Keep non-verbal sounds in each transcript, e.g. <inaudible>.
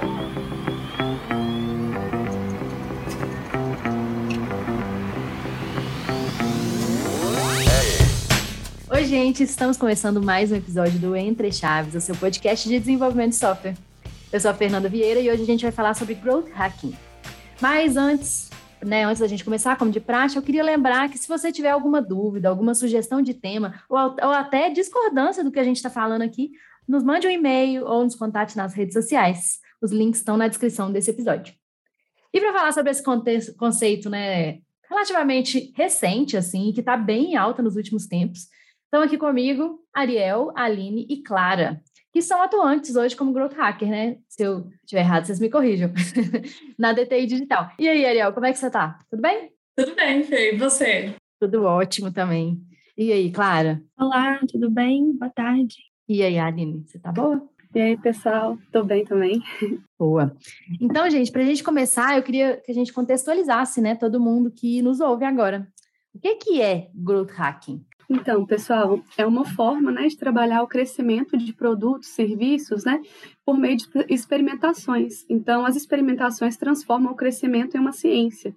Oi, gente, estamos começando mais um episódio do Entre Chaves, o seu podcast de desenvolvimento de software. Eu sou a Fernanda Vieira e hoje a gente vai falar sobre growth hacking. Mas antes, né, antes da gente começar, como de praxe, eu queria lembrar que se você tiver alguma dúvida, alguma sugestão de tema, ou, ou até discordância do que a gente está falando aqui, nos mande um e-mail ou nos contate nas redes sociais. Os links estão na descrição desse episódio. E para falar sobre esse conceito, né, relativamente recente, assim, que está bem alta nos últimos tempos, estão aqui comigo Ariel, Aline e Clara que são atuantes hoje como growth hacker, né? Se eu estiver errado, vocês me corrijam. <laughs> Na DTI Digital. E aí, Ariel, como é que você tá? Tudo bem? Tudo bem, Fê. E você? Tudo ótimo também. E aí, Clara? Olá, tudo bem? Boa tarde. E aí, Aline, você tá boa? E aí, pessoal? Tô bem também. Boa. Então, gente, para a gente começar, eu queria que a gente contextualizasse, né, todo mundo que nos ouve agora. O que, que é growth hacking? Então, pessoal, é uma forma né, de trabalhar o crescimento de produtos, serviços, né, por meio de experimentações. Então, as experimentações transformam o crescimento em uma ciência.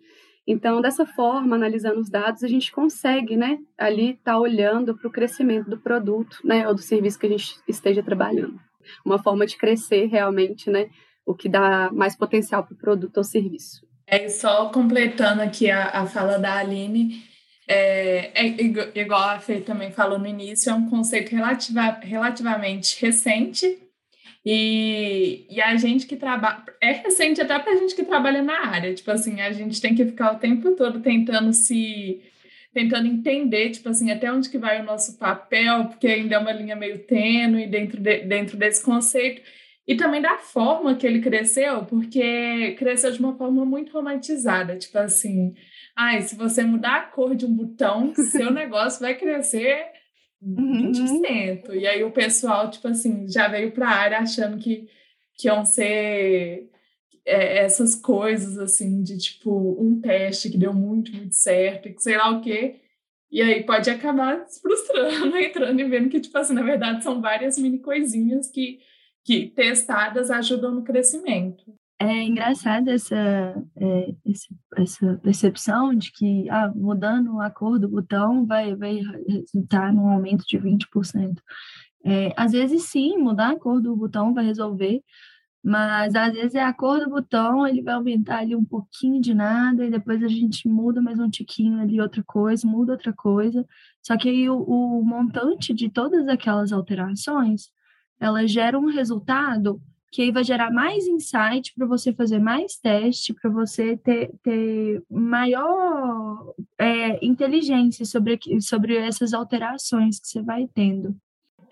Então, dessa forma, analisando os dados, a gente consegue, né, ali estar tá olhando para o crescimento do produto, né, ou do serviço que a gente esteja trabalhando. Uma forma de crescer realmente, né, o que dá mais potencial para o produto ou serviço. É só completando aqui a, a fala da Aline, é, é, igual a Fê também falou no início, é um conceito relativa, relativamente recente e, e a gente que trabalha. É recente até para a gente que trabalha na área. Tipo assim, a gente tem que ficar o tempo todo tentando se. Tentando entender, tipo assim, até onde que vai o nosso papel, porque ainda é uma linha meio tênue dentro, de, dentro desse conceito. E também da forma que ele cresceu, porque cresceu de uma forma muito romantizada. Tipo assim, ai, se você mudar a cor de um botão, seu <laughs> negócio vai crescer 20%. Uhum. E aí o pessoal, tipo assim, já veio para a área achando que, que iam ser é, essas coisas, assim, de tipo, um teste que deu muito, muito certo, e que sei lá o quê. E aí pode acabar se frustrando, <laughs> entrando e vendo que, tipo assim, na verdade são várias mini coisinhas que, que testadas ajudam no crescimento. É engraçada essa, é, essa percepção de que ah, mudando a cor do botão vai, vai resultar num aumento de 20%. É, às vezes, sim, mudar a cor do botão vai resolver, mas às vezes é a cor do botão, ele vai aumentar ali um pouquinho de nada, e depois a gente muda mais um tiquinho ali, outra coisa, muda outra coisa. Só que aí o, o montante de todas aquelas alterações, ela gera um resultado que aí vai gerar mais insight para você fazer mais teste, para você ter, ter maior é, inteligência sobre, sobre essas alterações que você vai tendo.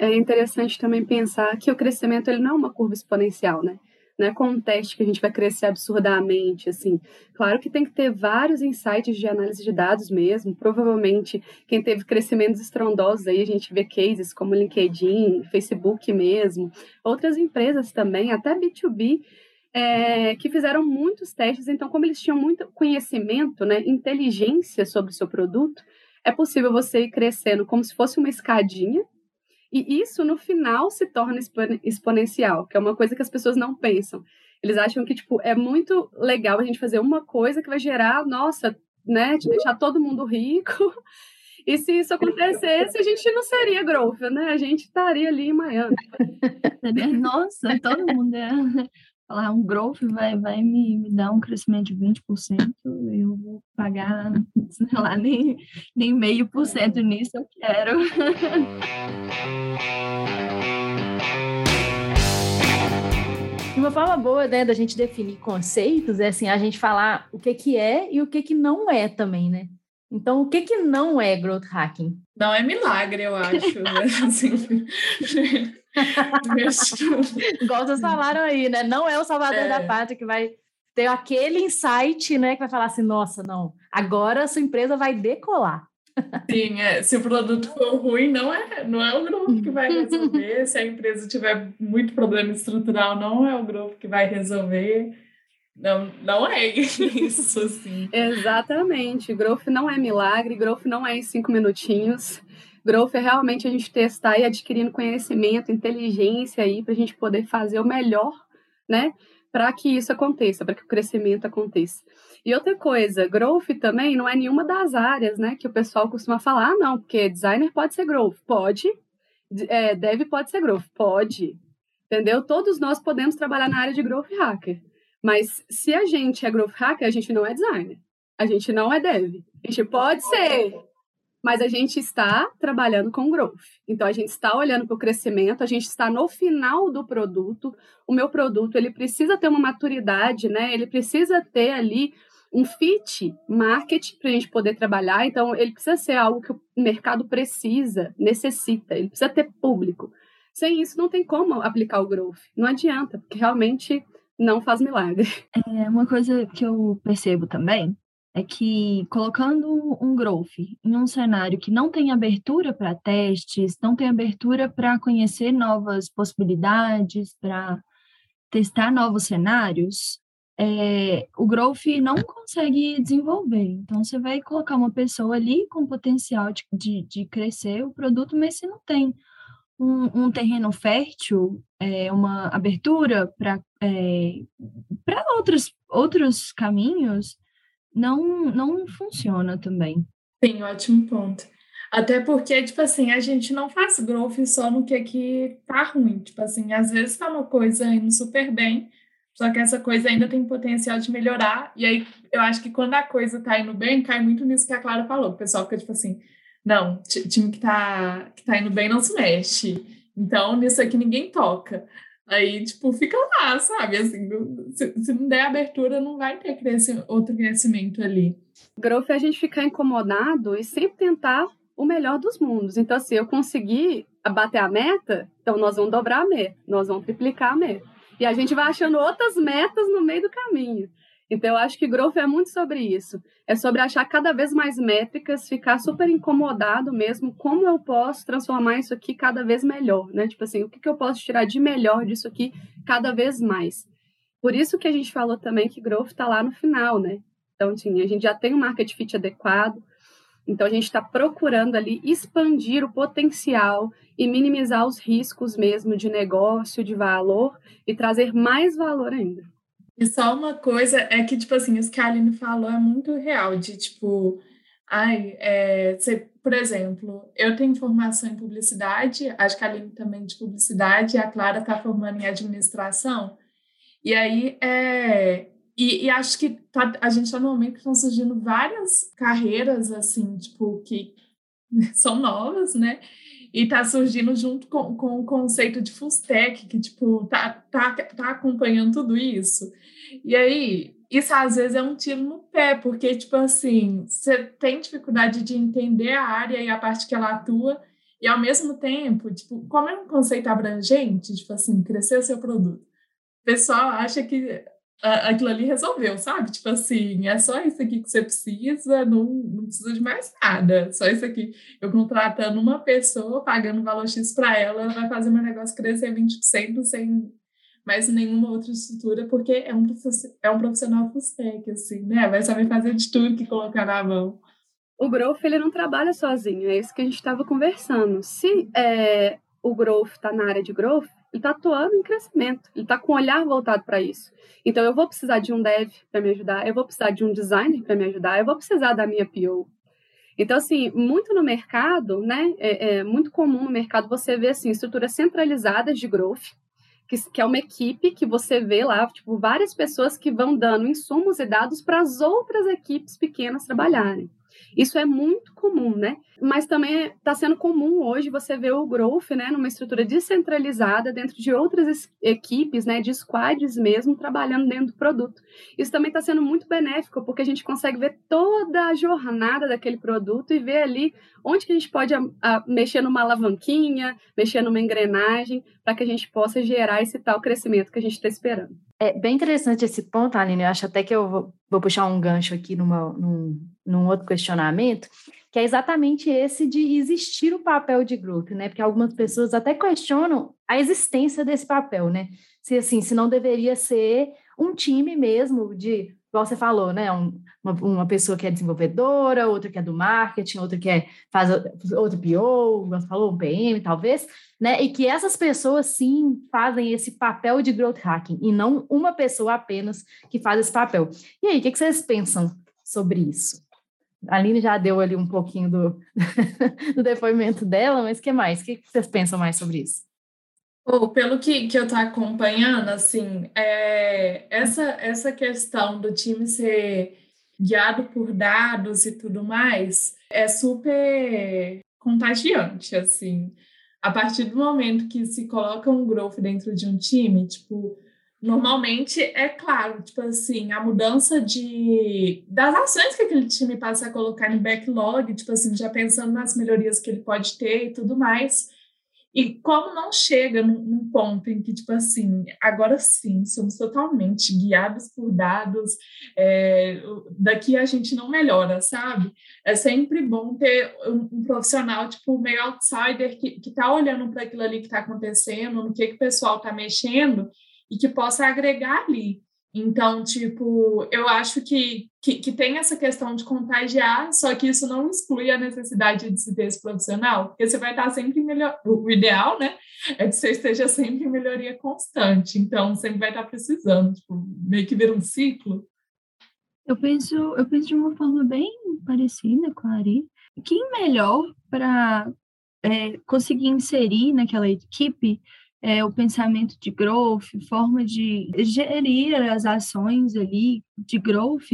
É interessante também pensar que o crescimento ele não é uma curva exponencial, né? não é com um teste que a gente vai crescer absurdamente, assim. Claro que tem que ter vários insights de análise de dados mesmo. Provavelmente, quem teve crescimentos estrondosos aí, a gente vê cases como LinkedIn, Facebook mesmo, outras empresas também, até B2B, é, que fizeram muitos testes. Então, como eles tinham muito conhecimento, né, inteligência sobre o seu produto, é possível você ir crescendo como se fosse uma escadinha, e isso, no final, se torna exponencial, que é uma coisa que as pessoas não pensam. Eles acham que, tipo, é muito legal a gente fazer uma coisa que vai gerar, nossa, né, de deixar todo mundo rico. <laughs> E se isso acontecesse, a gente não seria growth, né? A gente estaria ali em Miami. <laughs> Nossa, todo mundo é falar um growth vai, vai me, me dar um crescimento de 20%, eu vou pagar, <laughs> sei lá, nem, nem meio por cento nisso eu quero. Uma forma boa né, da gente definir conceitos é assim, a gente falar o que, que é e o que, que não é também, né? Então, o que, que não é growth hacking? Não é milagre, eu acho. Né? <laughs> assim, <laughs> <laughs> Igual vocês falaram aí, né? Não é o salvador é. da pátria que vai ter aquele insight, né? Que vai falar assim, nossa, não, agora a sua empresa vai decolar. Sim, é. se o produto for ruim, não é, não é o grupo que vai resolver. se a empresa tiver muito problema estrutural, não é o grupo que vai resolver. Não, não é <laughs> isso, assim. Exatamente. Growth não é milagre, growth não é em cinco minutinhos. Growth é realmente a gente testar e adquirindo conhecimento, inteligência aí para a gente poder fazer o melhor, né? para que isso aconteça, para que o crescimento aconteça. E outra coisa, growth também não é nenhuma das áreas, né, que o pessoal costuma falar, ah, não, porque designer pode ser growth. Pode. É, dev pode ser growth. Pode. Entendeu? Todos nós podemos trabalhar na área de growth hacker. Mas se a gente é growth hacker, a gente não é designer. A gente não é dev. A gente pode ser, mas a gente está trabalhando com growth. Então a gente está olhando para o crescimento, a gente está no final do produto. O meu produto ele precisa ter uma maturidade, né? Ele precisa ter ali um fit market para a gente poder trabalhar. Então ele precisa ser algo que o mercado precisa, necessita. Ele precisa ter público. Sem isso não tem como aplicar o growth. Não adianta, porque realmente não faz milagre. É uma coisa que eu percebo também é que colocando um growth em um cenário que não tem abertura para testes, não tem abertura para conhecer novas possibilidades, para testar novos cenários, é, o growth não consegue desenvolver. Então, você vai colocar uma pessoa ali com potencial de, de, de crescer o produto, mas se não tem um, um terreno fértil, é, uma abertura para é, outros, outros caminhos, não, não funciona também. Sim, ótimo ponto. Até porque, tipo assim, a gente não faz growth só no que que tá ruim. Tipo assim, às vezes tá uma coisa indo super bem, só que essa coisa ainda tem potencial de melhorar. E aí, eu acho que quando a coisa tá indo bem, cai muito nisso que a Clara falou. O pessoal fica tipo assim, não, time que tá, que tá indo bem não se mexe. Então, nisso aqui ninguém toca. Aí, tipo, fica lá, sabe? Assim, se, se não der abertura, não vai ter crescimento, outro crescimento ali. Growth é a gente ficar incomodado e sempre tentar o melhor dos mundos. Então, assim, eu conseguir bater a meta, então nós vamos dobrar a meta, nós vamos triplicar a meta. E a gente vai achando outras metas no meio do caminho. Então, eu acho que growth é muito sobre isso. É sobre achar cada vez mais métricas, ficar super incomodado mesmo, como eu posso transformar isso aqui cada vez melhor, né? Tipo assim, o que, que eu posso tirar de melhor disso aqui cada vez mais. Por isso que a gente falou também que growth está lá no final, né? Então, assim, a gente já tem um market fit adequado, então a gente está procurando ali expandir o potencial e minimizar os riscos mesmo de negócio, de valor e trazer mais valor ainda. E só uma coisa é que, tipo assim, isso que a Aline falou é muito real, de tipo, ai, é, você, por exemplo, eu tenho formação em publicidade, acho que a Aline também de publicidade, e a Clara está formando em administração. E aí, é, e, e acho que tá, a gente está no momento que estão surgindo várias carreiras, assim, tipo, que <laughs> são novas, né? E está surgindo junto com, com o conceito de Fustec, que, tipo, tá, tá, tá acompanhando tudo isso. E aí, isso às vezes é um tiro no pé, porque, tipo assim, você tem dificuldade de entender a área e a parte que ela atua, e ao mesmo tempo, tipo, como é um conceito abrangente, tipo assim, crescer o seu produto, o pessoal acha que aquilo ali resolveu, sabe? Tipo assim, é só isso aqui que você precisa, não, não precisa de mais nada. Só isso aqui. Eu contratando uma pessoa, pagando valor X para ela, ela vai fazer meu negócio crescer 20% sem mais nenhuma outra estrutura, porque é um, é um profissional full assim, né? Vai saber fazer de tudo que colocar na mão. O growth, ele não trabalha sozinho, é isso que a gente estava conversando. Se é, o growth está na área de growth, ele está atuando em crescimento, ele está com o olhar voltado para isso. Então, eu vou precisar de um dev para me ajudar, eu vou precisar de um designer para me ajudar, eu vou precisar da minha PO. Então, assim, muito no mercado, né, é, é muito comum no mercado você ver, assim, estruturas centralizadas de growth, que, que é uma equipe que você vê lá, tipo, várias pessoas que vão dando insumos e dados para as outras equipes pequenas trabalharem. Isso é muito comum, né? Mas também está sendo comum hoje você ver o growth, né, numa estrutura descentralizada dentro de outras equipes, né, de squads mesmo, trabalhando dentro do produto. Isso também está sendo muito benéfico, porque a gente consegue ver toda a jornada daquele produto e ver ali onde que a gente pode a, a, mexer numa alavanquinha, mexer numa engrenagem, para que a gente possa gerar esse tal crescimento que a gente está esperando. É bem interessante esse ponto, Aline. Eu acho até que eu vou, vou puxar um gancho aqui numa, num, num outro questionamento, que é exatamente esse de existir o papel de grupo, né? Porque algumas pessoas até questionam a existência desse papel, né? Se assim, se não deveria ser um time mesmo de igual você falou, né? Um, uma, uma, pessoa que é desenvolvedora, outra que é do marketing, outra que é, faz outro PO, você falou, um PM, talvez, né? E que essas pessoas sim fazem esse papel de growth hacking e não uma pessoa apenas que faz esse papel. E aí, o que, que vocês pensam sobre isso? A Aline já deu ali um pouquinho do, <laughs> do depoimento dela, mas o que mais? O que vocês pensam mais sobre isso? Oh, pelo que, que eu estou acompanhando, assim, é, essa, essa questão do time ser guiado por dados e tudo mais é super contagiante, assim. A partir do momento que se coloca um growth dentro de um time, tipo, normalmente é claro, tipo assim, a mudança de das ações que aquele time passa a colocar no backlog, tipo assim, já pensando nas melhorias que ele pode ter e tudo mais. E como não chega num, ponto em que, tipo assim, agora sim, somos totalmente guiados por dados, é, daqui a gente não melhora, sabe? É sempre bom ter um, um profissional, tipo, meio outsider, que, que tá olhando para aquilo ali que está acontecendo, no que, que o pessoal está mexendo, e que possa agregar ali. Então, tipo, eu acho que, que, que, tem essa questão de contagiar, só que isso não exclui a necessidade de se ter esse profissional, porque você vai estar sempre em melhor. O ideal, né, é que você esteja sempre em melhoria constante. Então, sempre vai estar precisando, tipo, meio que ver um ciclo. Eu penso, eu penso de uma forma bem parecida com a Ari. Quem melhor para é, conseguir inserir naquela equipe é, o pensamento de growth, forma de gerir as ações ali de growth,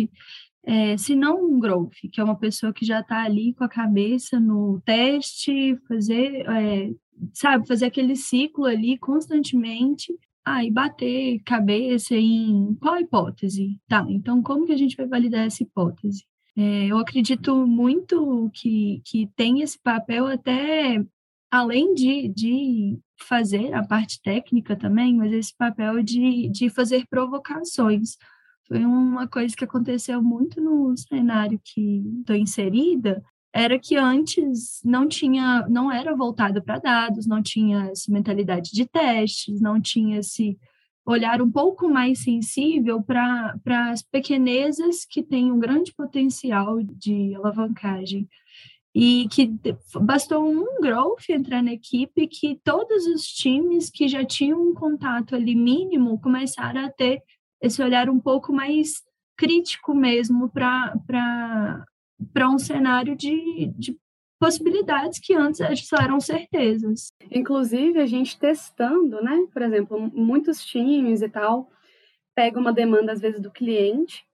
é, se não um growth, que é uma pessoa que já está ali com a cabeça no teste, fazer, é, sabe, fazer aquele ciclo ali constantemente, ah, e bater cabeça em qual hipótese? Tá, então como que a gente vai validar essa hipótese? É, eu acredito muito que, que tem esse papel até além de, de fazer a parte técnica também, mas esse papel de, de fazer provocações. Foi uma coisa que aconteceu muito no cenário que estou inserida, era que antes não tinha, não era voltado para dados, não tinha essa mentalidade de testes, não tinha esse olhar um pouco mais sensível para as pequenezas que têm um grande potencial de alavancagem e que bastou um growth entrar na equipe que todos os times que já tinham um contato ali mínimo começaram a ter esse olhar um pouco mais crítico mesmo para um cenário de, de possibilidades que antes só eram certezas. Inclusive, a gente testando, né? Por exemplo, muitos times e tal, pega uma demanda, às vezes, do cliente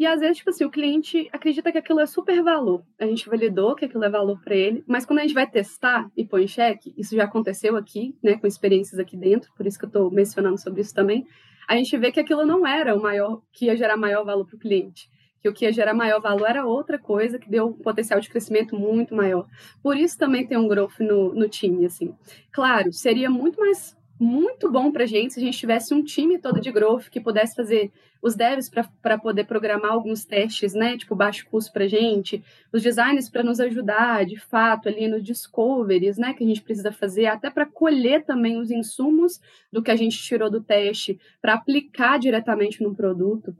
e às vezes, tipo assim, o cliente acredita que aquilo é super valor. A gente validou que aquilo é valor para ele, mas quando a gente vai testar e põe em xeque, isso já aconteceu aqui, né, com experiências aqui dentro, por isso que eu estou mencionando sobre isso também, a gente vê que aquilo não era o maior, que ia gerar maior valor para o cliente. Que o que ia gerar maior valor era outra coisa que deu um potencial de crescimento muito maior. Por isso também tem um growth no, no time, assim. Claro, seria muito mais muito bom para a gente se a gente tivesse um time todo de growth que pudesse fazer os devs para poder programar alguns testes, né, tipo baixo custo para a gente, os designers para nos ajudar, de fato, ali nos discoveries, né, que a gente precisa fazer, até para colher também os insumos do que a gente tirou do teste, para aplicar diretamente no produto.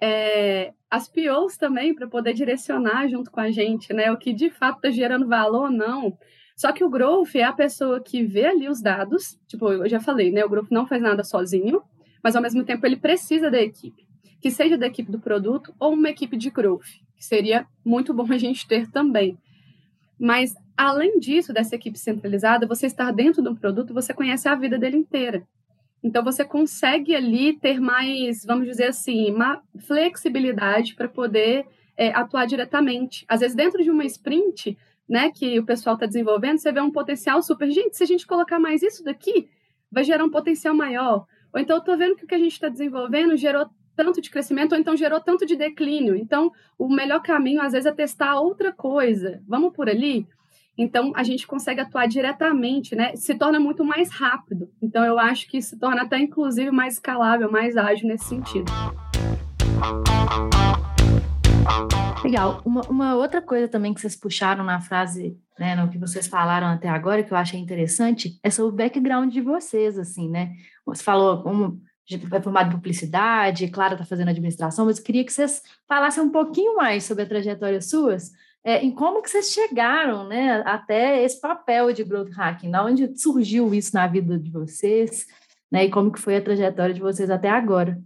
É, as POs também, para poder direcionar junto com a gente, né, o que de fato está gerando valor ou não, só que o growth é a pessoa que vê ali os dados, tipo, eu já falei, né? O growth não faz nada sozinho, mas ao mesmo tempo ele precisa da equipe, que seja da equipe do produto ou uma equipe de growth, que seria muito bom a gente ter também. Mas além disso, dessa equipe centralizada, você estar dentro de um produto, você conhece a vida dele inteira. Então você consegue ali ter mais, vamos dizer assim, uma flexibilidade para poder é, atuar diretamente. Às vezes dentro de uma sprint né, que o pessoal está desenvolvendo, você vê um potencial super. Gente, se a gente colocar mais isso daqui, vai gerar um potencial maior. Ou então eu estou vendo que o que a gente está desenvolvendo gerou tanto de crescimento, ou então gerou tanto de declínio. Então, o melhor caminho, às vezes, é testar outra coisa. Vamos por ali? Então, a gente consegue atuar diretamente, né? Se torna muito mais rápido. Então, eu acho que se torna até, inclusive, mais escalável, mais ágil nesse sentido. Legal. Uma, uma, outra coisa também que vocês puxaram na frase, né, no que vocês falaram até agora, que eu achei interessante, é sobre o background de vocês, assim, né? Você falou como é formada em publicidade, Clara está fazendo administração, mas queria que vocês falassem um pouquinho mais sobre a trajetória suas, é, em como que vocês chegaram né, até esse papel de growth hacking, da onde surgiu isso na vida de vocês, né, e como que foi a trajetória de vocês até agora.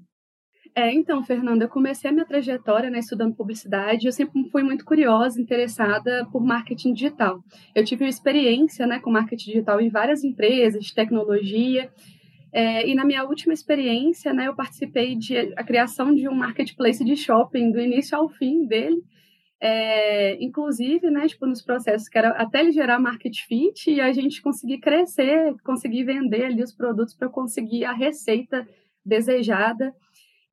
É, então, Fernanda, eu comecei a minha trajetória né, estudando publicidade. Eu sempre fui muito curiosa, interessada por marketing digital. Eu tive uma experiência né, com marketing digital em várias empresas de tecnologia. É, e na minha última experiência, né, eu participei de a criação de um marketplace de shopping do início ao fim dele. É, inclusive, né, tipo, nos processos que era até ele gerar market fit e a gente conseguir crescer, conseguir vender ali os produtos para conseguir a receita desejada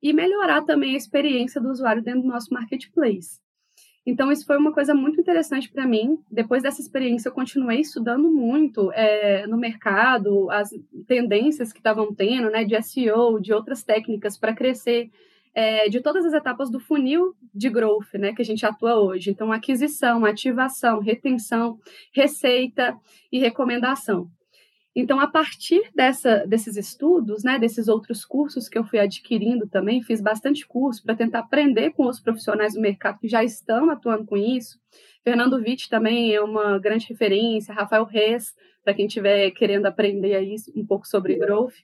e melhorar também a experiência do usuário dentro do nosso marketplace. Então, isso foi uma coisa muito interessante para mim. Depois dessa experiência, eu continuei estudando muito é, no mercado, as tendências que estavam tendo, né, de SEO, de outras técnicas para crescer, é, de todas as etapas do funil de growth, né, que a gente atua hoje. Então, aquisição, ativação, retenção, receita e recomendação. Então, a partir dessa, desses estudos, né, desses outros cursos que eu fui adquirindo também, fiz bastante curso para tentar aprender com os profissionais do mercado que já estão atuando com isso. Fernando Witt também é uma grande referência, Rafael Reis, para quem estiver querendo aprender aí um pouco sobre growth.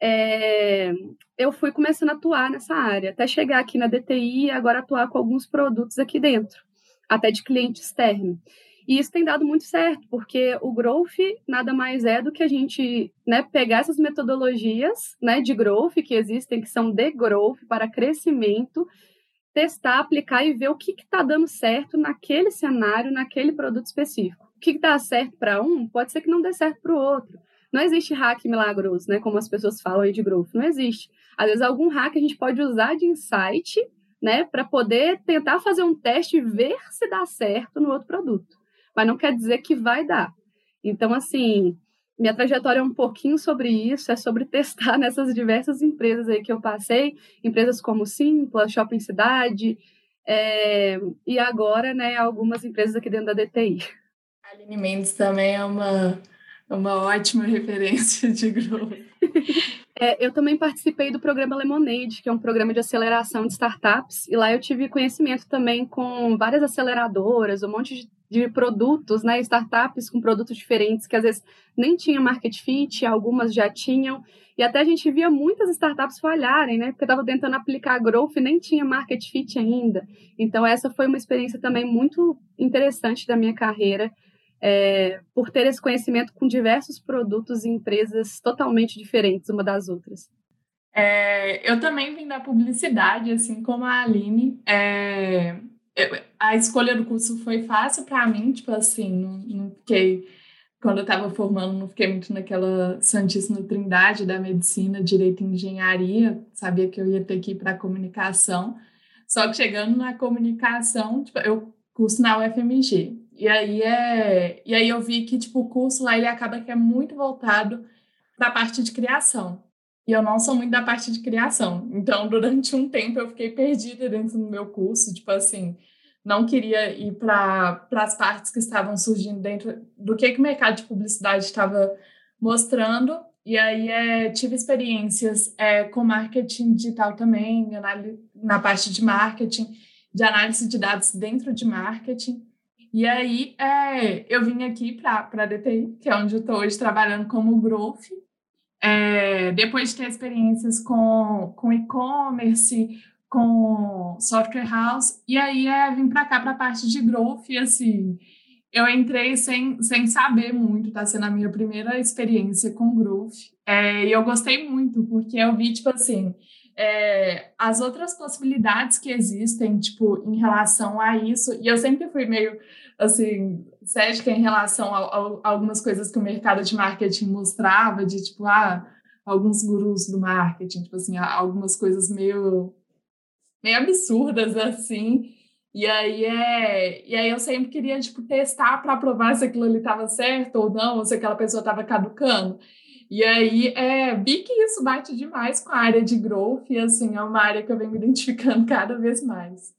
É, eu fui começando a atuar nessa área, até chegar aqui na DTI e agora atuar com alguns produtos aqui dentro, até de cliente externo. E isso tem dado muito certo, porque o growth nada mais é do que a gente né, pegar essas metodologias né, de growth que existem, que são de growth para crescimento, testar, aplicar e ver o que está dando certo naquele cenário, naquele produto específico. O que dá certo para um, pode ser que não dê certo para o outro. Não existe hack milagroso, né? Como as pessoas falam aí de growth. Não existe. Às vezes, algum hack a gente pode usar de insight, né? Para poder tentar fazer um teste e ver se dá certo no outro produto mas não quer dizer que vai dar. Então, assim, minha trajetória é um pouquinho sobre isso, é sobre <laughs> testar nessas diversas empresas aí que eu passei, empresas como Simpla, Shopping Cidade, é, e agora, né, algumas empresas aqui dentro da DTI. A Aline Mendes também é uma, uma ótima <laughs> referência de grupo. <laughs> É, eu também participei do programa Lemonade, que é um programa de aceleração de startups, e lá eu tive conhecimento também com várias aceleradoras, um monte de de produtos, né, startups com produtos diferentes que às vezes nem tinha market fit, algumas já tinham, e até a gente via muitas startups falharem, né, porque estavam tentando aplicar growth e nem tinha market fit ainda. Então essa foi uma experiência também muito interessante da minha carreira, é, por ter esse conhecimento com diversos produtos e empresas totalmente diferentes uma das outras. É, eu também vim da publicidade, assim como a Aline. É, a escolha do curso foi fácil para mim, tipo assim, não, não fiquei quando eu estava formando, não fiquei muito naquela santíssima trindade da medicina, direito e engenharia, sabia que eu ia ter que ir para comunicação. Só que chegando na comunicação, tipo, eu curso na UFMG. E aí é, e aí eu vi que tipo o curso lá ele acaba que é muito voltado para a parte de criação. E eu não sou muito da parte de criação. Então, durante um tempo eu fiquei perdida dentro do meu curso, tipo assim, não queria ir para as partes que estavam surgindo dentro do que, que o mercado de publicidade estava mostrando. E aí é, tive experiências é, com marketing digital também, na parte de marketing, de análise de dados dentro de marketing. E aí é, eu vim aqui para a DTI, que é onde eu estou hoje trabalhando como growth. É, depois de ter experiências com, com e-commerce, com software house, e aí é, vim para cá para a parte de growth, e assim, eu entrei sem, sem saber muito, está sendo a minha primeira experiência com growth, é, e eu gostei muito, porque eu vi, tipo assim, é, as outras possibilidades que existem, tipo, em relação a isso, e eu sempre fui meio, assim, cética em relação a, a, algumas coisas que o mercado de marketing mostrava, de, tipo, ah, alguns gurus do marketing, tipo assim, algumas coisas meio meio absurdas assim. E aí é, e aí eu sempre queria tipo testar para provar se aquilo ali estava certo ou não, ou se aquela pessoa estava caducando. E aí é, vi que isso bate demais com a área de growth e assim é uma área que eu venho me <laughs> identificando cada vez mais.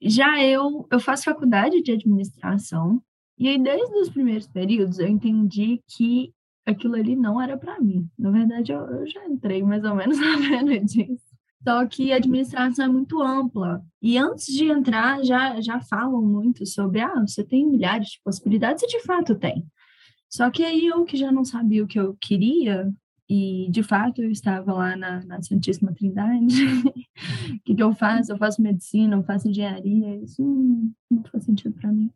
Já eu eu faço faculdade de administração e aí desde os primeiros períodos eu entendi que aquilo ali não era para mim. Na verdade, eu, eu, já entrei mais ou menos <laughs> sabendo disso. Só que a administração é muito ampla. E antes de entrar, já, já falam muito sobre, ah, você tem milhares de possibilidades, e de fato tem. Só que aí eu que já não sabia o que eu queria, e de fato eu estava lá na, na Santíssima Trindade. O <laughs> que, que eu faço? Eu faço medicina, eu faço engenharia, isso não, faz sentido para mim.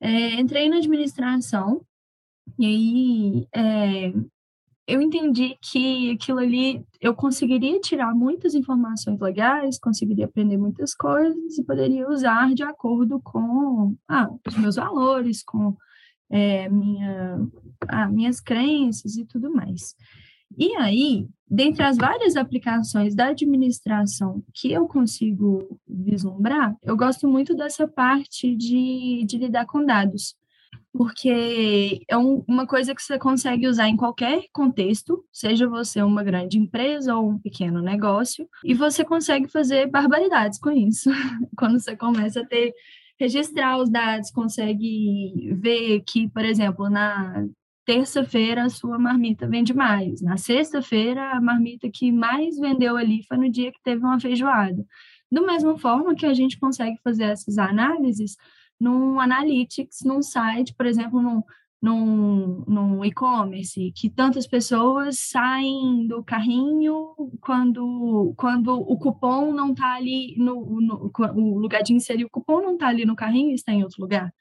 É, entrei na administração, e aí é, eu entendi que aquilo ali eu conseguiria tirar muitas informações legais, conseguiria aprender muitas coisas e poderia usar de acordo com ah, os meus valores, com é, minha, ah, minhas crenças e tudo mais. E aí, dentre as várias aplicações da administração que eu consigo vislumbrar, eu gosto muito dessa parte de, de lidar com dados porque é um, uma coisa que você consegue usar em qualquer contexto, seja você uma grande empresa ou um pequeno negócio, e você consegue fazer barbaridades com isso. <laughs> Quando você começa a ter registrar os dados, consegue ver que, por exemplo, na terça-feira a sua marmita vende mais, na sexta-feira a marmita que mais vendeu ali foi no dia que teve uma feijoada. Da mesma forma que a gente consegue fazer essas análises num analytics, num site, por exemplo, num, num, num e-commerce, que tantas pessoas saem do carrinho quando, quando o cupom não está ali, no, no, o lugar de inserir o cupom não está ali no carrinho e está em outro lugar.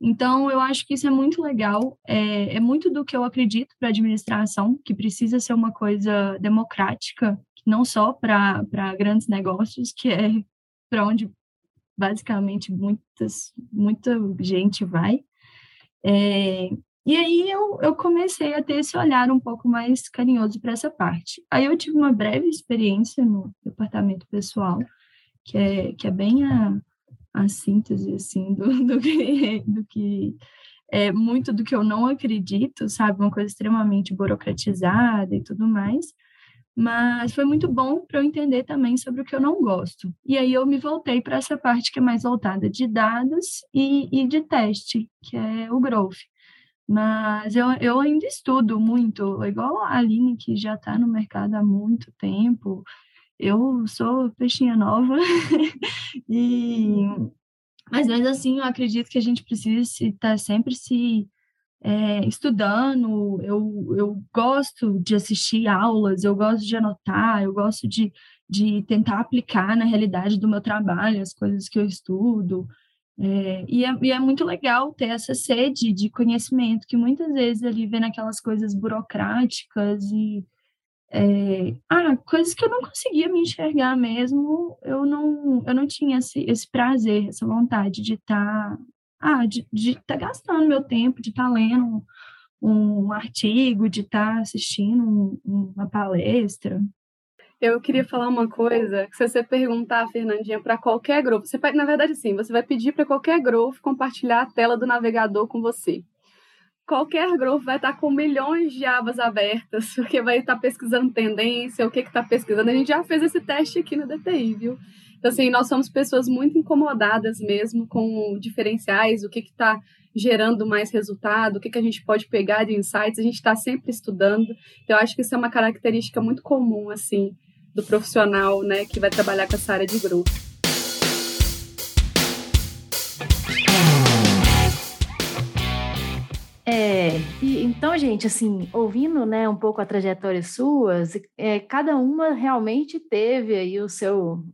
Então, eu acho que isso é muito legal, é, é muito do que eu acredito para a administração, que precisa ser uma coisa democrática, não só para grandes negócios, que é para onde basicamente muitas, muita gente vai. É, e aí eu, eu comecei a ter esse olhar um pouco mais carinhoso para essa parte. Aí eu tive uma breve experiência no departamento pessoal, que é, que é bem a, a síntese assim, do, <laughs> do, que, do que é muito do que eu não acredito, sabe? Uma coisa extremamente burocratizada e tudo mais mas foi muito bom para eu entender também sobre o que eu não gosto. E aí eu me voltei para essa parte que é mais voltada de dados e, e de teste, que é o Growth. Mas eu, eu ainda estudo muito, igual a Aline, que já está no mercado há muito tempo. Eu sou peixinha nova, <laughs> e, mas mesmo assim eu acredito que a gente precisa estar tá sempre se é, estudando, eu, eu gosto de assistir aulas, eu gosto de anotar, eu gosto de, de tentar aplicar na realidade do meu trabalho as coisas que eu estudo. É, e, é, e, é, muito legal ter essa sede de conhecimento, que muitas vezes ali vê naquelas coisas burocráticas e é, ah, coisas que eu não conseguia me enxergar mesmo, eu não, eu não tinha esse, esse prazer, essa vontade de estar tá ah, de estar tá gastando meu tempo, de estar tá lendo um, um, artigo, de estar tá assistindo um, uma palestra. Eu queria falar uma coisa, se você perguntar, Fernandinha, para qualquer grupo, você na verdade sim, você vai pedir para qualquer grupo compartilhar a tela do navegador com você. Qualquer grupo vai estar com milhões de abas abertas, <laughs> porque vai estar pesquisando tendência, o que está pesquisando. A gente já fez esse teste aqui no DTI, viu? Então, assim, nós somos pessoas muito incomodadas mesmo com diferenciais, o que está gerando mais resultado, o que, que a gente pode pegar de insights, a gente está sempre estudando. Então, eu acho que isso é uma característica muito comum, assim, do profissional, né, que vai trabalhar com essa área de grupo. É, e, então, gente, assim, ouvindo, né, um pouco a trajetória suas, é, cada uma realmente teve aí o seu,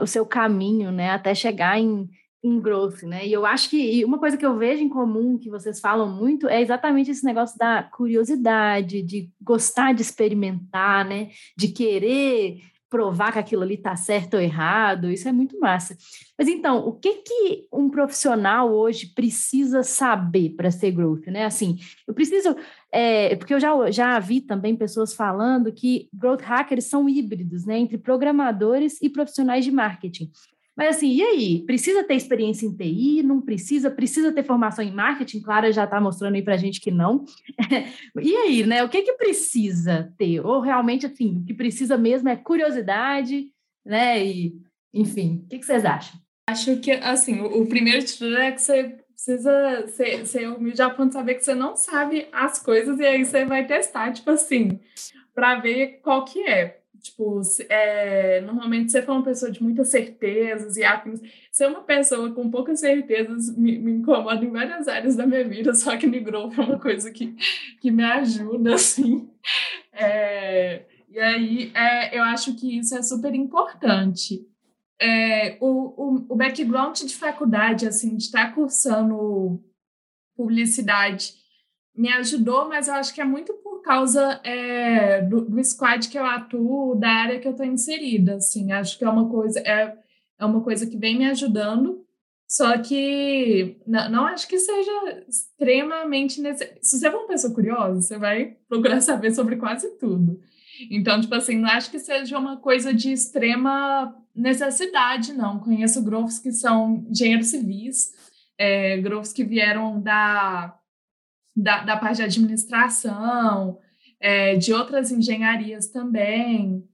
o seu caminho, né, até chegar em, em growth, né, e eu acho que uma coisa que eu vejo em comum, que vocês falam muito, é exatamente esse negócio da curiosidade, de gostar de experimentar, né, de querer provar que aquilo ali está certo ou errado, isso é muito massa. Mas então, o que que um profissional hoje precisa saber para ser growth, né? Assim, eu preciso, é, porque eu já, já vi também pessoas falando que growth hackers são híbridos, né, entre programadores e profissionais de marketing. Mas assim, e aí? Precisa ter experiência em TI? Não precisa? Precisa ter formação em marketing? Clara já está mostrando aí para a gente que não. <laughs> e aí, né? O que que precisa ter? Ou realmente, assim, o que precisa mesmo é curiosidade, né? E, enfim, o que, que vocês acham? Acho que, assim, o, primeiro de tudo é que você precisa ser, ser humilde a ponto de saber que você não sabe as coisas e aí você vai testar, tipo assim, para ver qual que é. Tipo, é, normalmente você for uma pessoa de muitas certezas e afins. Ser uma pessoa com poucas certezas me, me, incomoda em várias áreas da minha vida, <laughs> só que no growth é uma coisa que, que me ajuda, assim. É, e aí, é, eu acho que isso é super importante. É, o, o, o background de faculdade, assim, de estar cursando publicidade, me ajudou, mas eu acho que é muito causa é, do, do, squad que eu atuo, da área que eu estou inserida, assim, acho que é uma coisa é, é uma coisa que vem me ajudando, só que não, não acho que seja extremamente necessário. Se você for uma pessoa curiosa, você vai procurar <laughs> saber sobre quase tudo. Então, tipo assim, não acho que seja uma coisa de extrema necessidade, não. Conheço growths que são engenheiros civis, é, que vieram da da, da parte de administração, é, de outras engenharias também.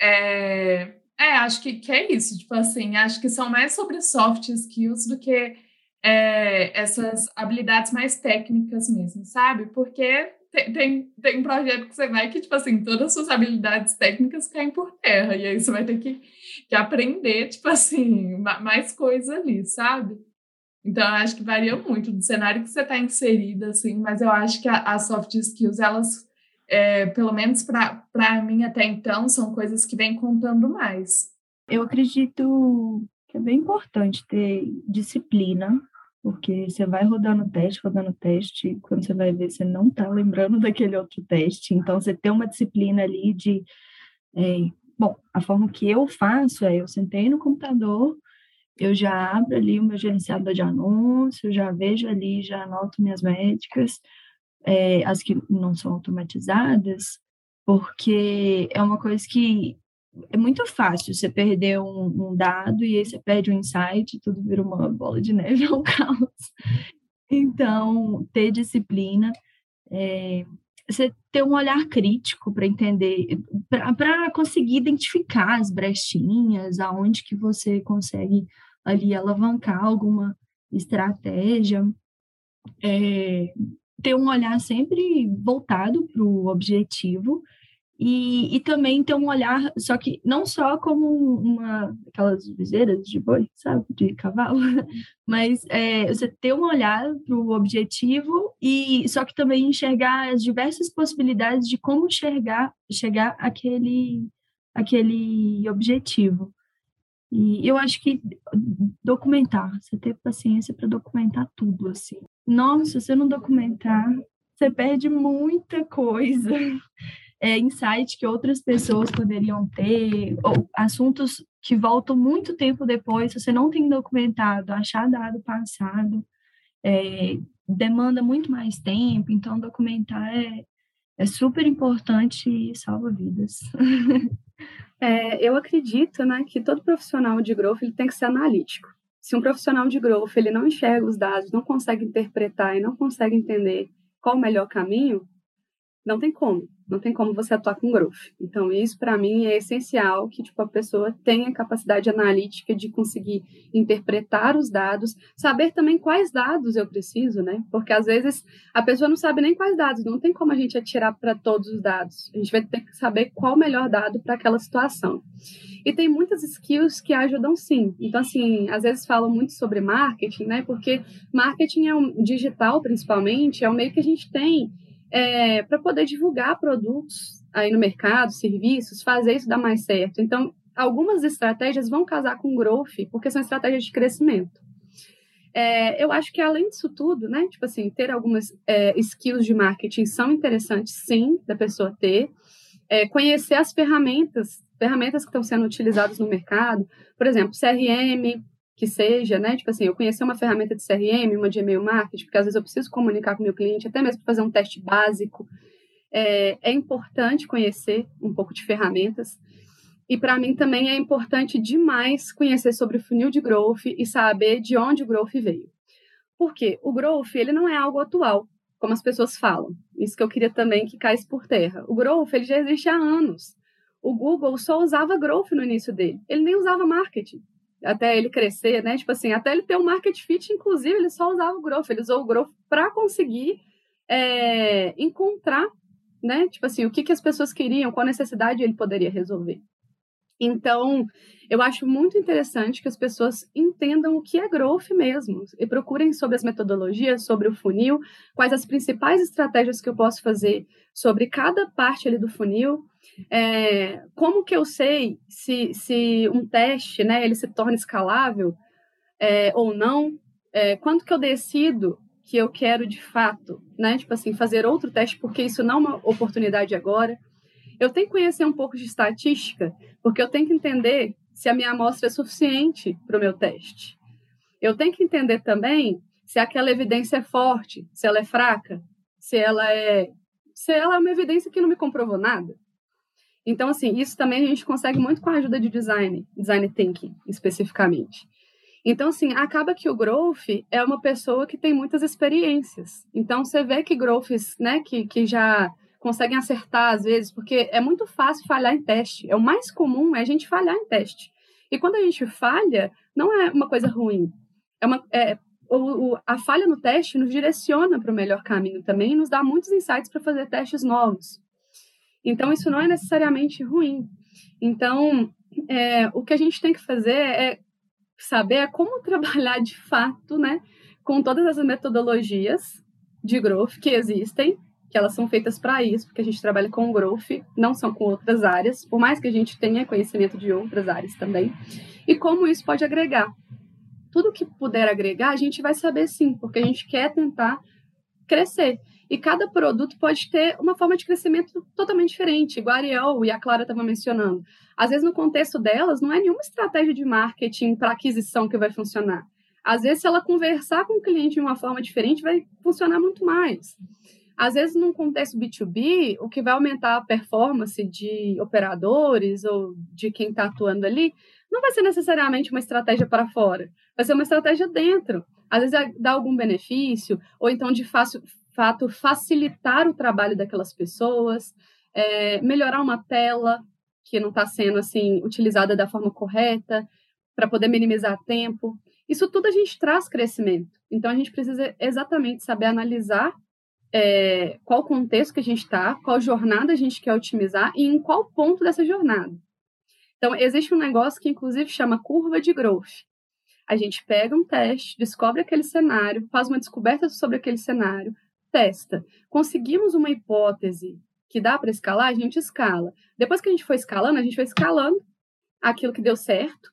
É, é acho que, que é isso. Tipo assim, acho que são mais sobre soft skills do que é, essas habilidades mais técnicas mesmo, sabe? Porque tem, tem, tem um projeto que você vai que, tipo assim, todas as suas habilidades técnicas caem por terra, e aí você vai ter que, que aprender, tipo assim, mais coisa ali, sabe? Então, eu acho que varia muito do cenário que você está inserida, assim, mas eu acho que as soft skills, elas, é, pelo menos para mim até então, são coisas que vêm contando mais. Eu acredito que é bem importante ter disciplina, porque você vai rodando teste, rodando teste, quando você vai ver, você não está lembrando <laughs> daquele outro teste. Então, você tem uma disciplina ali de. É, bom, a forma que eu faço é: eu sentei no computador, eu já abro ali o meu gerenciador de anúncios, já vejo ali, já anoto minhas métricas, é, as que não são automatizadas, porque é uma coisa que é muito fácil você perder um, um dado e aí você perde um insight, tudo vira uma bola de neve, <laughs> é um caos. Então, ter disciplina, é, você ter um olhar crítico para entender, para conseguir identificar as brechinhas, aonde que você consegue ali alavancar alguma estratégia, é, ter um olhar sempre voltado para o objetivo e, e também ter um olhar, só que não só como uma aquelas viseiras de boi, sabe, de cavalo, <laughs> mas é, você ter um olhar para o objetivo e só que também enxergar as diversas possibilidades de como chegar chegar àquele aquele objetivo. E eu acho que documentar, você ter paciência para documentar tudo, assim. Nossa, se você não documentar, você perde muita coisa. <laughs> É, insight que outras pessoas poderiam ter, ou assuntos que voltam muito tempo depois, se você não tem documentado, achar dado passado, é, demanda muito mais tempo, então documentar é, é super importante e salva vidas. <laughs> É, eu acredito né, que todo profissional de growth ele tem que ser analítico. Se um profissional de growth ele não enxerga os dados, não consegue interpretar e não consegue entender qual o melhor caminho, não tem como não tem como você atuar com growth. Então, isso para mim é essencial que tipo, a pessoa tenha capacidade analítica de conseguir interpretar os dados, saber também quais dados eu preciso, né? Porque às vezes a pessoa não sabe nem quais dados, não tem como a gente atirar para todos os dados. A gente vai ter que saber qual o melhor dado para aquela situação. E tem muitas skills que ajudam sim. Então, assim, às vezes falam muito sobre marketing, né? Porque marketing é um digital, principalmente, é o meio que a gente tem é, para poder divulgar produtos aí no mercado, serviços, fazer isso dar mais certo. Então, algumas estratégias vão casar com growth, porque são estratégias de crescimento. É, eu acho que além disso tudo, né, tipo assim, ter algumas é, skills de marketing são interessantes, sim, da pessoa ter. É, conhecer as ferramentas, ferramentas que estão sendo utilizadas no mercado, por exemplo, CRM, que seja, né? Tipo assim, eu conhecer uma ferramenta de CRM, uma de e-mail marketing, porque às vezes eu preciso comunicar com o meu cliente, até mesmo para fazer um teste básico. É, é importante conhecer um pouco de ferramentas. E para mim também é importante demais conhecer sobre o funil de growth e saber de onde o growth veio. Porque o growth, ele não é algo atual, como as pessoas falam. Isso que eu queria também que caísse por terra. O growth, ele já existe há anos. O Google só usava growth no início dele. Ele nem usava marketing. Até ele crescer, né? Tipo assim, até ele ter um market fit, inclusive, ele só usava o growth, ele usou o growth para conseguir é, encontrar, né? Tipo assim, o que, que as pessoas queriam, qual necessidade ele poderia resolver. Então, eu acho muito interessante que as pessoas entendam o que é growth mesmo e procurem sobre as metodologias, sobre o funil, quais as principais estratégias que eu posso fazer sobre cada parte ali do funil, é, como que eu sei se, se um teste, né, ele se torna escalável é, ou não, é, quando que eu decido que eu quero de fato, né, tipo assim, fazer outro teste porque isso não é uma oportunidade agora, eu tenho que conhecer um pouco de estatística, porque eu tenho que entender se a minha amostra é suficiente para o meu teste. Eu tenho que entender também se aquela evidência é forte, se ela é fraca, se ela é se ela é uma evidência que não me comprovou nada. Então, assim, isso também a gente consegue muito com a ajuda de design, design thinking, especificamente. Então, assim, acaba que o growth é uma pessoa que tem muitas experiências. Então, você vê que growths, né, que, que já conseguem acertar às vezes, porque é muito fácil falhar em teste. É o mais comum é a gente falhar em teste. E quando a gente falha, não é uma coisa ruim. É uma, é, o, o, a falha no teste nos direciona para o melhor caminho também e nos dá muitos insights para fazer testes novos. Então, isso não é necessariamente ruim. Então, é, o que a gente tem que fazer é saber como <laughs> trabalhar de fato, né, com todas as metodologias de growth que existem que elas são feitas para isso, porque a gente trabalha com growth, não são com outras áreas, por mais que a gente tenha conhecimento de outras áreas também, e como isso pode agregar. Tudo que puder agregar, a gente vai saber sim, porque a gente quer tentar crescer. E cada produto pode ter uma forma de crescimento totalmente diferente, igual a Ariel e a Clara estavam mencionando. Às vezes, no contexto delas, não é nenhuma estratégia de marketing para aquisição que vai funcionar. Às vezes, se ela conversar com o cliente de uma forma diferente, vai funcionar muito mais. Às vezes, num contexto B2B, o que vai aumentar a performance de operadores ou de quem está atuando ali não vai ser necessariamente uma estratégia para fora, vai ser uma estratégia dentro. Às vezes, dá algum benefício, ou então, de fácil, fato, facilitar o trabalho daquelas pessoas, é, melhorar uma tela que não está sendo assim utilizada da forma correta, para poder minimizar tempo. Isso tudo a gente traz crescimento. Então, a gente precisa exatamente saber analisar é, qual contexto que a gente está, qual jornada a gente quer otimizar e em qual ponto dessa jornada. Então, existe um negócio que, inclusive, chama curva de growth. A gente pega um teste, descobre aquele cenário, faz uma descoberta sobre aquele cenário, testa. Conseguimos uma hipótese que dá para escalar, a gente escala. Depois que a gente foi escalando, a gente vai escalando aquilo que deu certo.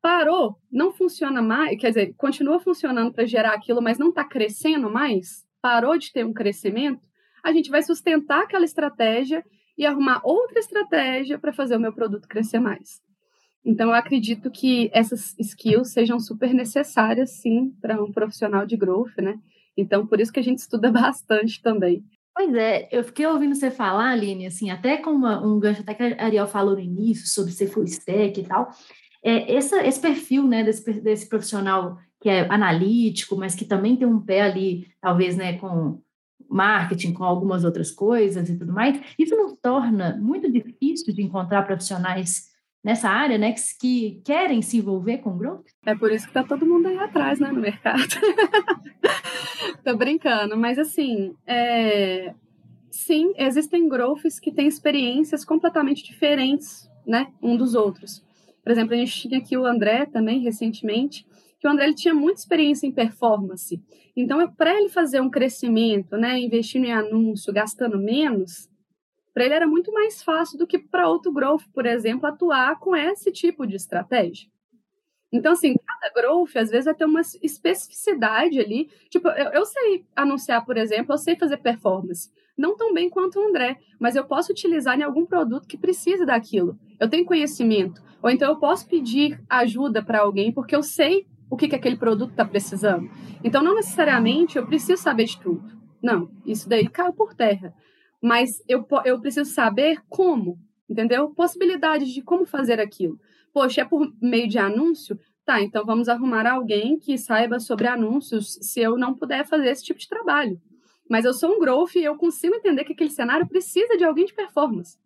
Parou, não funciona mais, quer dizer, continua funcionando para gerar aquilo, mas não está crescendo mais parou de ter um crescimento, a gente vai sustentar aquela estratégia e arrumar outra estratégia para fazer o meu produto crescer mais. Então, eu acredito que essas skills sejam super necessárias, sim, para um profissional de growth, né? Então, por isso que a gente estuda <laughs> bastante também. Pois é, eu fiquei ouvindo você falar, Aline, assim, até com uma, um gancho, até que a Ariel falou no início, sobre ser full stack e tal, é, essa, esse perfil, né, desse, desse profissional que é analítico, mas que também tem um pé ali, talvez, né, com marketing, com algumas outras coisas e tudo mais, isso nos torna muito difícil de encontrar profissionais nessa área, né, que, que querem se envolver com growth? É por isso que tá todo mundo aí atrás, né, no mercado. <laughs> Tô brincando, mas assim, é... sim, existem growths que têm experiências completamente diferentes, né, um dos outros. Por exemplo, a gente tinha aqui o André também, recentemente, que o André ele tinha muita experiência em performance. Então, para ele fazer um crescimento, né, investindo em anúncio, gastando menos, para ele era muito mais fácil do que para outro growth, por exemplo, atuar com esse tipo de estratégia. Então, assim, cada growth, às vezes, vai ter uma especificidade ali. Tipo, eu, eu, sei anunciar, por exemplo, eu sei fazer performance. Não tão bem quanto o André, mas eu posso utilizar em algum produto que precisa daquilo. Eu tenho conhecimento. Ou então eu posso pedir ajuda para alguém porque eu sei o que, que aquele produto está precisando. Então, não necessariamente eu preciso saber de tudo. Não, isso daí caiu por terra. Mas eu, eu preciso saber como, entendeu? Possibilidades de como fazer aquilo. Poxa, é por meio de anúncio? Tá, então vamos arrumar alguém que saiba sobre anúncios se eu não puder fazer esse tipo de trabalho. Mas eu sou um growth e eu consigo entender que aquele cenário precisa de alguém de performance.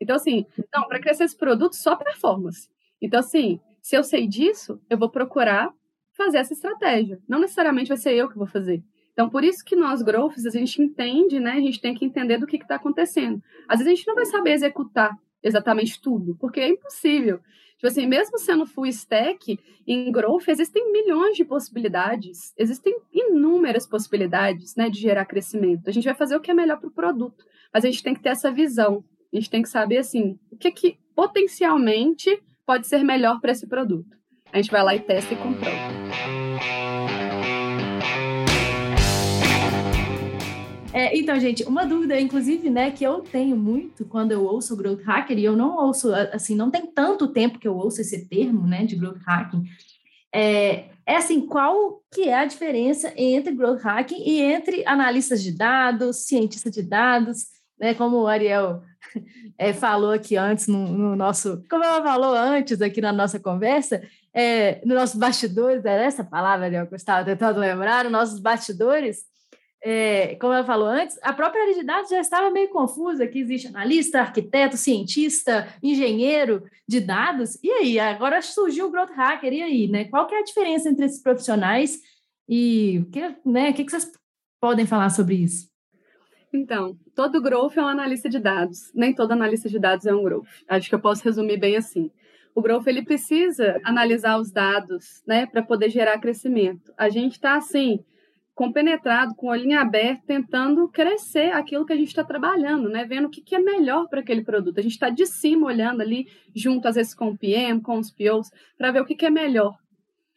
Então, assim, não, para crescer esse produto, só performance. Então, assim, Se eu sei disso, eu vou procurar fazer essa estratégia. Não necessariamente vai ser eu que vou fazer. Então, por isso que nós, growths, a gente entende, né? A gente tem que entender do que está acontecendo. Às vezes a gente não vai saber executar exatamente tudo, porque é impossível. Tipo assim, mesmo sendo full stack, em growth existem milhões de possibilidades, existem inúmeras possibilidades, né, de gerar crescimento. A gente vai fazer o que é melhor para o produto, mas a gente tem que ter essa visão. A gente tem que saber, assim, o que que potencialmente pode ser melhor para esse produto. A gente vai lá e testa e comprova. É, então, gente, uma dúvida, inclusive, né, que eu tenho muito quando eu ouço growth hacker, e eu não ouço, assim, não tem tanto tempo que eu ouço esse termo, né, de growth hacking, é, é assim, qual que é a diferença entre growth hacking e entre analistas de dados, cientistas de dados, né, como o Ariel <laughs> é, falou aqui antes no, no, nosso, como ela falou antes aqui na nossa conversa, é, nos nossos bastidores, era essa palavra, Ariel, que eu estava tentando lembrar, nos nossos bastidores, é, como ela falou antes, a própria área de dados já estava meio confusa, que existe analista, arquiteto, cientista, engenheiro de dados. E aí, agora surgiu o Growth Hacker, e aí, né? Qual que é a diferença entre esses profissionais e que, né, o que, que vocês podem falar sobre isso? Então, todo growth é um analista de dados. Nem todo analista de dados é um growth. Acho que eu posso resumir bem assim. O growth ele precisa analisar os dados, né, para poder gerar crescimento. A gente está assim, compenetrado, com a linha aberta, tentando crescer aquilo que a gente está trabalhando, né? Vendo o que, que é melhor para aquele produto. A gente está de cima olhando ali, junto às vezes com o PM, com os POs, para ver o que, que é melhor.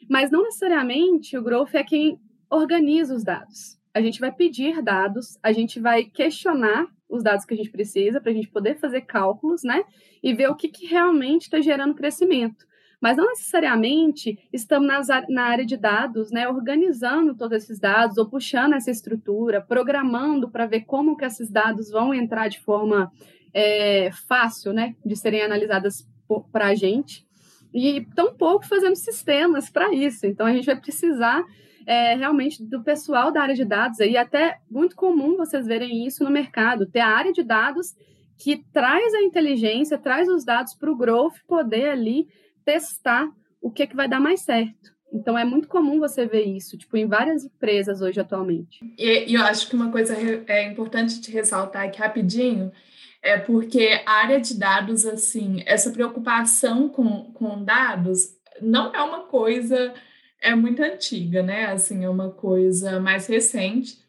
Mas não necessariamente o Growth é quem organiza os dados. A gente vai pedir dados, a gente vai questionar os dados que a gente precisa para a gente poder fazer cálculos, né? E ver o que, que realmente está gerando crescimento mas não necessariamente estamos nas, na área de dados, né, organizando todos esses dados ou puxando essa estrutura, programando para ver como que esses dados vão entrar de forma é, fácil, né, de serem analisadas para a gente, e tampouco fazendo sistemas para isso. Então, a gente vai precisar é, realmente do pessoal da área de dados, e até muito comum vocês verem isso no mercado, ter a área de dados que traz a inteligência, traz os dados para o growth poder ali testar o que, é que vai dar mais certo. Então é muito comum você ver isso, tipo, em várias empresas hoje atualmente. E, e eu acho que uma coisa é importante te ressaltar aqui rapidinho, é porque a área de dados, assim, essa preocupação com, com dados não é uma coisa é muito antiga, né? Assim, é uma coisa mais recente.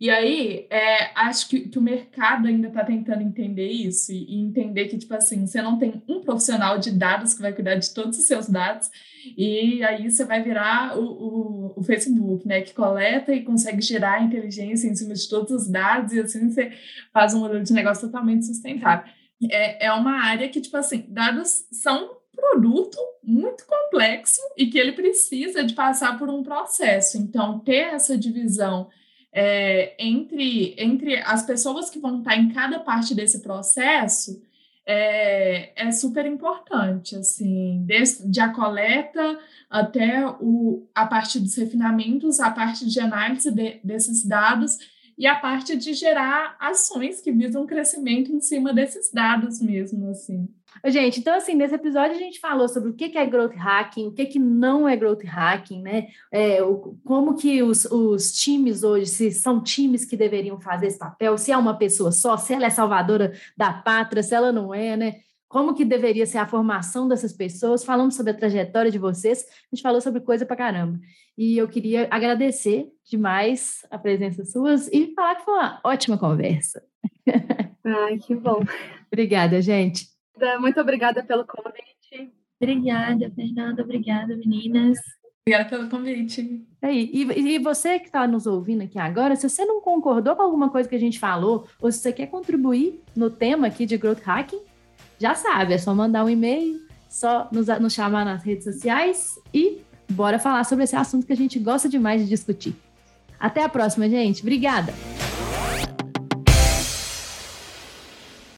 E aí, é, acho que, que, o mercado ainda está tentando entender isso e, entender que, tipo assim, você não tem um profissional de dados que vai cuidar de todos os seus dados, e aí você vai virar o, o, o Facebook, né, que coleta e consegue gerar inteligência em cima de todos os dados, e assim você faz um modelo de negócio totalmente sustentável. É, é uma área que, tipo assim, dados são produto muito complexo e que ele precisa de passar por um processo. Então, ter essa divisão é, entre, entre as pessoas que vão estar em cada parte desse processo é, é super importante, assim, desde de a coleta até o, a parte dos refinamentos, a parte de análise de, desses dados e a parte de gerar ações que visam crescimento em cima desses dados mesmo, assim. Gente, então assim, nesse episódio a gente falou sobre o que é growth hacking, o que não é growth hacking, né? É, o, como que os, os times hoje, se são times que deveriam fazer esse papel, se é uma pessoa só, se ela é salvadora da pátria, se ela não é, né? Como que deveria ser a formação dessas pessoas, falamos sobre a trajetória de vocês, a gente falou sobre coisa pra caramba. E eu queria agradecer demais a presença suas e falar que foi uma ótima conversa. Ai, que bom. <laughs> Obrigada, gente. Muito obrigada pelo convite. Obrigada, Fernanda. Obrigada, meninas. Obrigada pelo convite. Aí, e, e você que está nos ouvindo aqui agora, se você não concordou com alguma coisa que a gente falou, ou se você quer contribuir no tema aqui de Growth Hacking, já sabe, é só mandar um e-mail, só nos, nos chamar nas redes sociais e bora falar sobre esse assunto que a gente gosta demais de discutir. Até a próxima, gente. Obrigada!